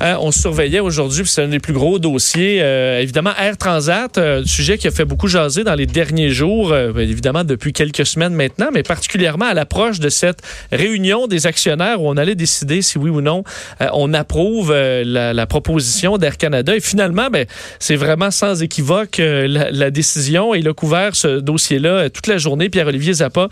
Euh, on surveillait aujourd'hui, puis c'est un des plus gros dossiers. Euh, évidemment, Air Transat, euh, sujet qui a fait beaucoup jaser dans les derniers jours, euh, évidemment depuis quelques semaines maintenant, mais particulièrement à l'approche de cette réunion des actionnaires où on allait décider si oui ou non on approuve la, la proposition d'Air Canada. Et finalement, ben, c'est vraiment sans équivoque la, la décision. Et il a couvert ce dossier-là toute la journée. Pierre-Olivier Zappa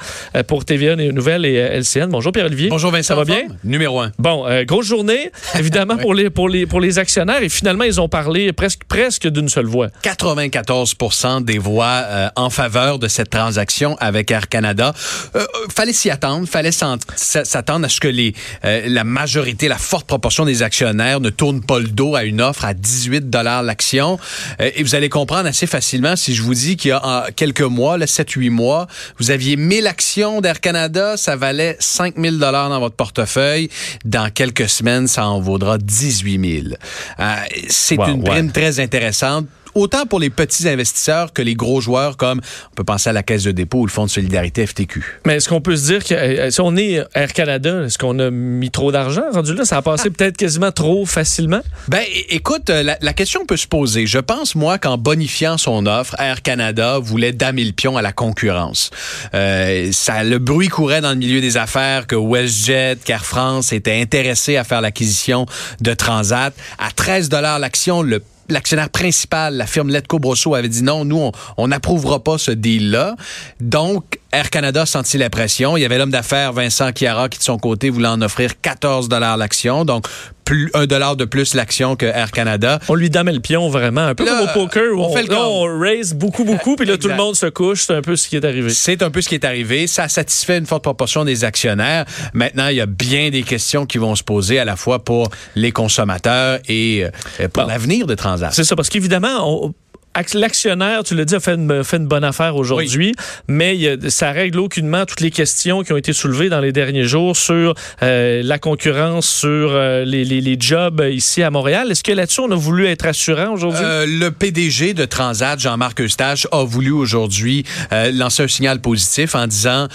pour TVA Nouvelles et LCN. Bonjour Pierre-Olivier. Bonjour Vincent. Ça va bien? Numéro un. Bon, grosse journée, évidemment, pour, les, pour, les, pour les actionnaires. Et finalement, ils ont parlé presque, presque d'une seule voix. 94% des voix euh, en faveur de cette transaction avec Air Canada. Euh, euh, fallait s'y attendre, fallait s'attendre à ce que les, euh, la majorité, la forte proportion des actionnaires ne tournent pas le dos à une offre à 18 dollars l'action. Euh, et vous allez comprendre assez facilement si je vous dis qu'il y a quelques mois, 7-8 mois, vous aviez 1000 actions d'Air Canada, ça valait 5000 dollars dans votre portefeuille. Dans quelques semaines, ça en vaudra 18 000. Euh, C'est Wow, une ouais. prime très intéressante autant pour les petits investisseurs que les gros joueurs comme on peut penser à la Caisse de dépôt ou le Fonds de solidarité FTQ. Mais est-ce qu'on peut se dire que euh, si on est Air Canada, est-ce qu'on a mis trop d'argent rendu là? Ça a passé peut-être quasiment trop facilement? Ben, écoute, euh, la, la question peut se poser. Je pense, moi, qu'en bonifiant son offre, Air Canada voulait damer le pion à la concurrence. Euh, ça, le bruit courait dans le milieu des affaires que WestJet, qu'Air France étaient intéressés à faire l'acquisition de Transat. À 13 l'action, le L'actionnaire principal, la firme Letco Brosso, avait dit non, nous, on n'approuvera pas ce deal-là. Donc, Air Canada a senti la pression. Il y avait l'homme d'affaires Vincent Chiara qui, de son côté, voulait en offrir 14 l'action. Donc, plus, un dollar de plus l'action que Air Canada. On lui dame le pion vraiment. Un peu Là, comme au poker où on on, fait le là, on raise beaucoup, beaucoup, puis là, tout le monde se couche. C'est un peu ce qui est arrivé. C'est un peu ce qui est arrivé. Ça satisfait une forte proportion des actionnaires. Maintenant, il y a bien des questions qui vont se poser à la fois pour les consommateurs et euh, pour Bon. l'avenir de Transat. C'est ça, parce qu'évidemment, l'actionnaire, tu l'as dit, a fait une, fait une bonne affaire aujourd'hui, mais a- ça règle aucunement toutes les questions qui ont été soulevées dans les derniers jours sur euh, la concurrence, sur euh, les, les- les jobs ici à Montréal. Est-ce que là-dessus, on a voulu être rassurant aujourd'hui? Euh, le PDG de Transat, Jean-Marc Eustache, a voulu aujourd'hui lancer un signal positif en disant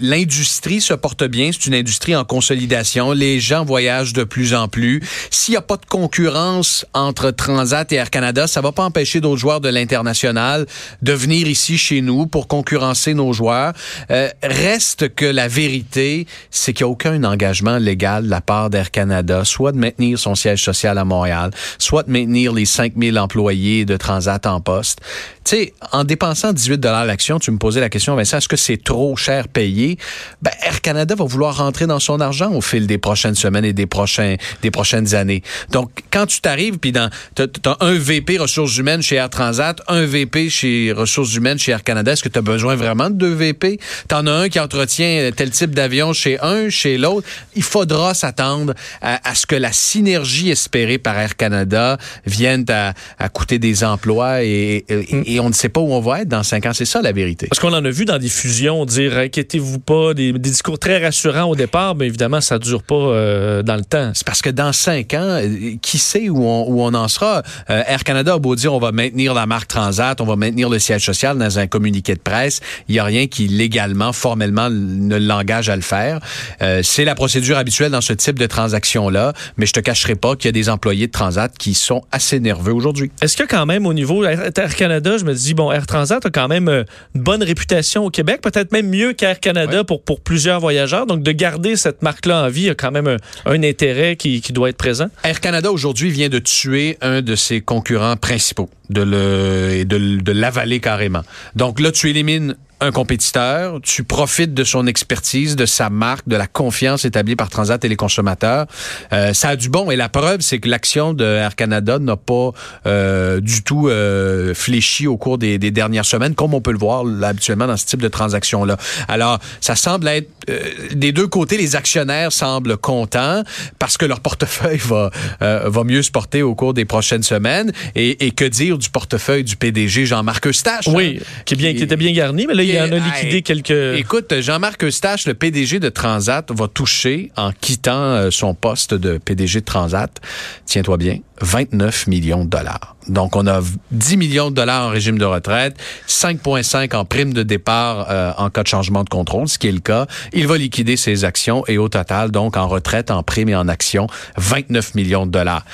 l'industrie se porte bien, c'est une industrie en consolidation, les gens voyagent de plus en plus. S'il n'y a pas de concurrence entre Transat et Air Canada, ça va pas empêcher d'autres joueurs de l'international de venir ici chez nous pour concurrencer nos joueurs. Euh, reste que la vérité, c'est qu'il n'y a aucun engagement légal de la part d'Air Canada, soit de maintenir son siège social à Montréal, soit de maintenir les 5000 employés de Transat en poste. Tu sais, en dépensant 18 l'action, tu me posais la question, Vincent, est-ce que c'est trop cher payé? Ben, Air Canada va vouloir rentrer dans son argent au fil des prochaines semaines et des, prochains, des prochaines années. Donc, quand tu t'arrives, puis dans, t'as un VP ressources humaines chez Air Transat, un VP chez ressources humaines chez Air Canada, est-ce que tu as besoin vraiment de deux VP? T'en as un qui entretient tel type d'avion chez un, chez l'autre. Il faudra s'attendre à, à ce que la synergie espérée par Air Canada vienne à, à coûter des emplois et, et- et on ne sait pas où on va être dans cinq ans. C'est ça la vérité. Parce qu'on en a vu dans des fusions dire inquiétez-vous pas, des, des discours très rassurants au départ, mais évidemment, ça dure pas euh, dans le temps. C'est parce que dans cinq ans, euh, qui sait où on, où on en sera? Euh, Air Canada a beau dire on va maintenir la marque Transat, on va maintenir le siège social dans un communiqué de presse. Il n'y a rien qui légalement, formellement ne l'engage à le faire. Euh, c'est la procédure habituelle dans ce type de transaction-là, mais je te cacherai pas qu'il y a des employés de Transat qui sont assez nerveux aujourd'hui. Est-ce que quand même au niveau Air, Canada, je me dis bon, Air Transat a quand même euh, une bonne réputation au Québec, peut-être même mieux qu'Air Canada Ouais. pour, pour plusieurs voyageurs. Donc de garder cette marque-là en vie, il y a quand même un, un intérêt qui, qui doit être présent. Air Canada aujourd'hui vient de tuer un de ses concurrents principaux. De le de, de l'avaler carrément. Donc là, tu élimines un compétiteur, tu profites de son expertise, de sa marque, de la confiance établie par Transat et les consommateurs. Euh, ça a du bon et la preuve, c'est que l'action de Air Canada n'a pas euh, du tout euh, fléchi au cours des, des, dernières semaines, comme on peut le voir là, habituellement dans ce type de transaction-là. Alors, ça semble être euh, des deux côtés, les actionnaires semblent contents parce que leur portefeuille va euh, va mieux se porter au cours des prochaines semaines. Et, et que dire du portefeuille du PDG Jean-Marc Eustache Oui, hein, qui, est bien, qui était bien garni, mais là il en a liquidé quelques. Écoute, Jean-Marc Eustache, le PDG de Transat, va toucher en quittant euh, son poste de PDG de Transat. Tiens-toi bien, 29 millions de dollars. Donc, on a 10 millions de dollars en régime de retraite, 5,5 en prime de départ euh, en cas de changement de contrôle, ce qui est le cas. Il va liquider ses actions et au total, donc en retraite, en prime et en actions, 29 millions de dollars.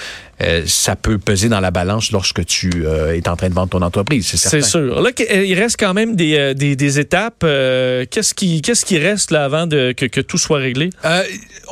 Euh, ça peut peser dans la balance lorsque tu euh, es en train de vendre ton entreprise, c'est certain. C'est sûr. Là, il reste quand même des, des, des étapes. Qu'est-ce qui, qu'est-ce qui reste là avant de, que, que tout soit réglé?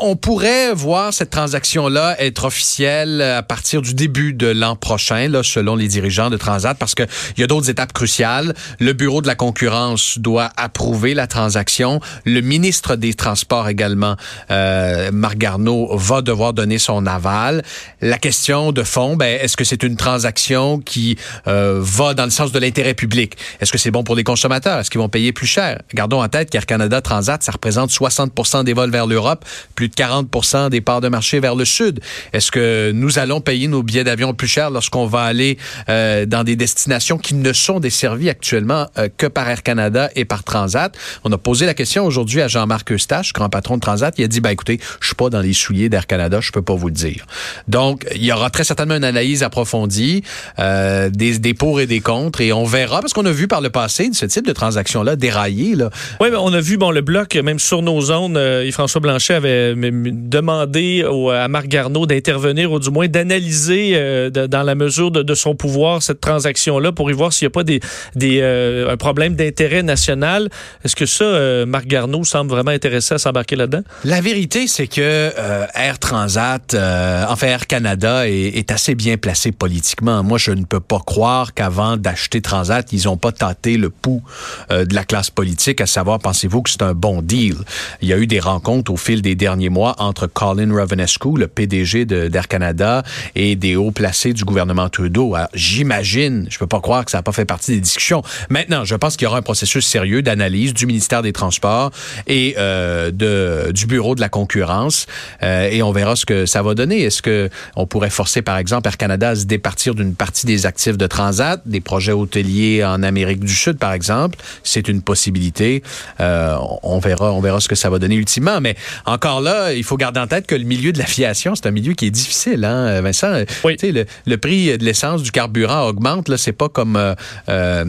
On pourrait voir cette transaction-là être officielle à partir du début de l'an prochain, là, selon les dirigeants de Transat, parce qu'il y a d'autres étapes cruciales. Le bureau de la concurrence doit approuver la transaction. Le ministre des Transports également, euh, Marc Garneau, va devoir donner son aval. La question de fond, ben, est-ce que c'est une transaction qui euh, va dans le sens de l'intérêt public? Est-ce que c'est bon pour les consommateurs? Est-ce qu'ils vont payer plus cher? Gardons en tête qu'Air Canada Transat, ça représente 60% des vols vers l'Europe, plus de 40% des parts de marché vers le Sud. Est-ce que nous allons payer nos billets d'avion plus cher lorsqu'on va aller euh, dans des destinations qui ne sont desservies actuellement euh, que par Air Canada et par Transat? On a posé la question aujourd'hui à Jean-Marc Eustache, grand patron de Transat. Il a dit, ben écoutez, je suis pas dans les souliers d'Air Canada, je peux pas vous le dire. Donc, il y aura très certainement une analyse approfondie, euh, des, des pour et des contre, et on verra, parce qu'on a vu par le passé ce type de transaction-là dérailler. Là. Oui, mais on a vu, bon, le bloc, même sur nos zones, euh, Yves-François Blanchet avait demandé à Marc Garneau d'intervenir, ou du moins d'analyser dans la mesure de, de, son pouvoir cette transaction-là pour y voir s'il n'y a pas des, des, euh, un problème d'intérêt national. Est-ce que ça, euh, Marc Garneau semble vraiment intéressé à s'embarquer là-dedans? La vérité, c'est que euh, Air Transat, enfin Air Canada est, est, assez bien placé politiquement. Moi, je ne peux pas croire qu'avant d'acheter Transat, ils n'ont pas tâté le pouls de la classe politique, à savoir, pensez-vous que c'est un bon deal? Il y a eu des rencontres au fil des derniers mois entre Colin Ravenescu, le PDG d'Air Canada, et des hauts placés du gouvernement Trudeau. J'imagine, je peux pas croire que ça n'a pas fait partie des discussions. Maintenant, je pense qu'il y aura un processus sérieux d'analyse du ministère des Transports et euh, de, du Bureau de la concurrence, euh, et on verra ce que ça va donner. Est-ce que on pourrait forcer, par exemple, Air Canada à se départir d'une partie des actifs de Transat, des projets hôteliers en Amérique du Sud, par exemple? C'est une possibilité. Euh, on verra, on verra ce que ça va donner ultimement. Mais encore là, il faut garder en tête que le milieu de l'aviation, c'est un milieu qui est difficile, hein, Vincent? Oui. Le, le prix de l'essence, du carburant augmente. Là, c'est pas comme euh, euh,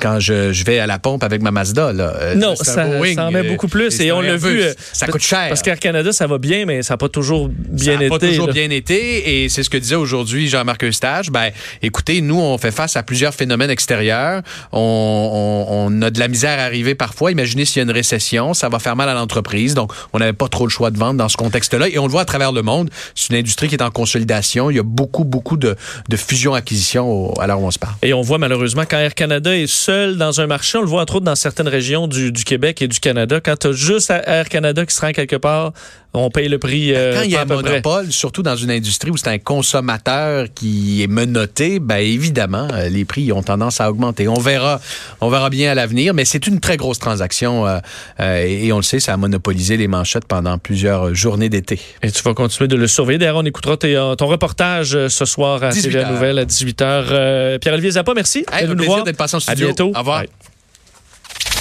quand je, je, vais à la pompe avec ma Mazda. Là. Non, ça, Boeing, ça en met beaucoup plus. Et on l'a vu. Ça coûte cher. Parce qu'Air Canada, ça va bien, mais ça n'a pas toujours bien ça été. Ça n'a pas toujours là. bien été. Et c'est ce que disait aujourd'hui Jean-Marc Eustache. Ben, écoutez, nous, on fait face à plusieurs phénomènes extérieurs. On, on, on a de la misère à arriver parfois. Imaginez s'il y a une récession, ça va faire mal à l'entreprise. Donc, on n'avait pas trop le choix de vendre dans ce contexte-là. Et on le voit à travers le monde. C'est une industrie qui est en consolidation. Il y a beaucoup, beaucoup de, de fusions-acquisitions à l'heure où on se parle. Et on voit malheureusement quand Air Canada est seul dans un marché, on le voit entre autres dans certaines régions du, du Québec et du Canada. Quand tu as juste Air Canada qui se rend quelque part, on paye le prix. Euh, Quand il y a un monopole, près. surtout dans une industrie où c'est un consommateur qui est menotté, ben évidemment, les prix ont tendance à augmenter. On verra, on verra bien à l'avenir, mais c'est une très grosse transaction euh, euh, et on le sait, ça a monopolisé les manchettes pendant plusieurs journées d'été. Et tu vas continuer de le surveiller. D'ailleurs, on écoutera ton reportage ce soir à TVA Nouvelle à 18h. Pierre-Olivier Zappa, merci. Hey, de nous voir. d'être passé en studio. À bientôt. Au revoir.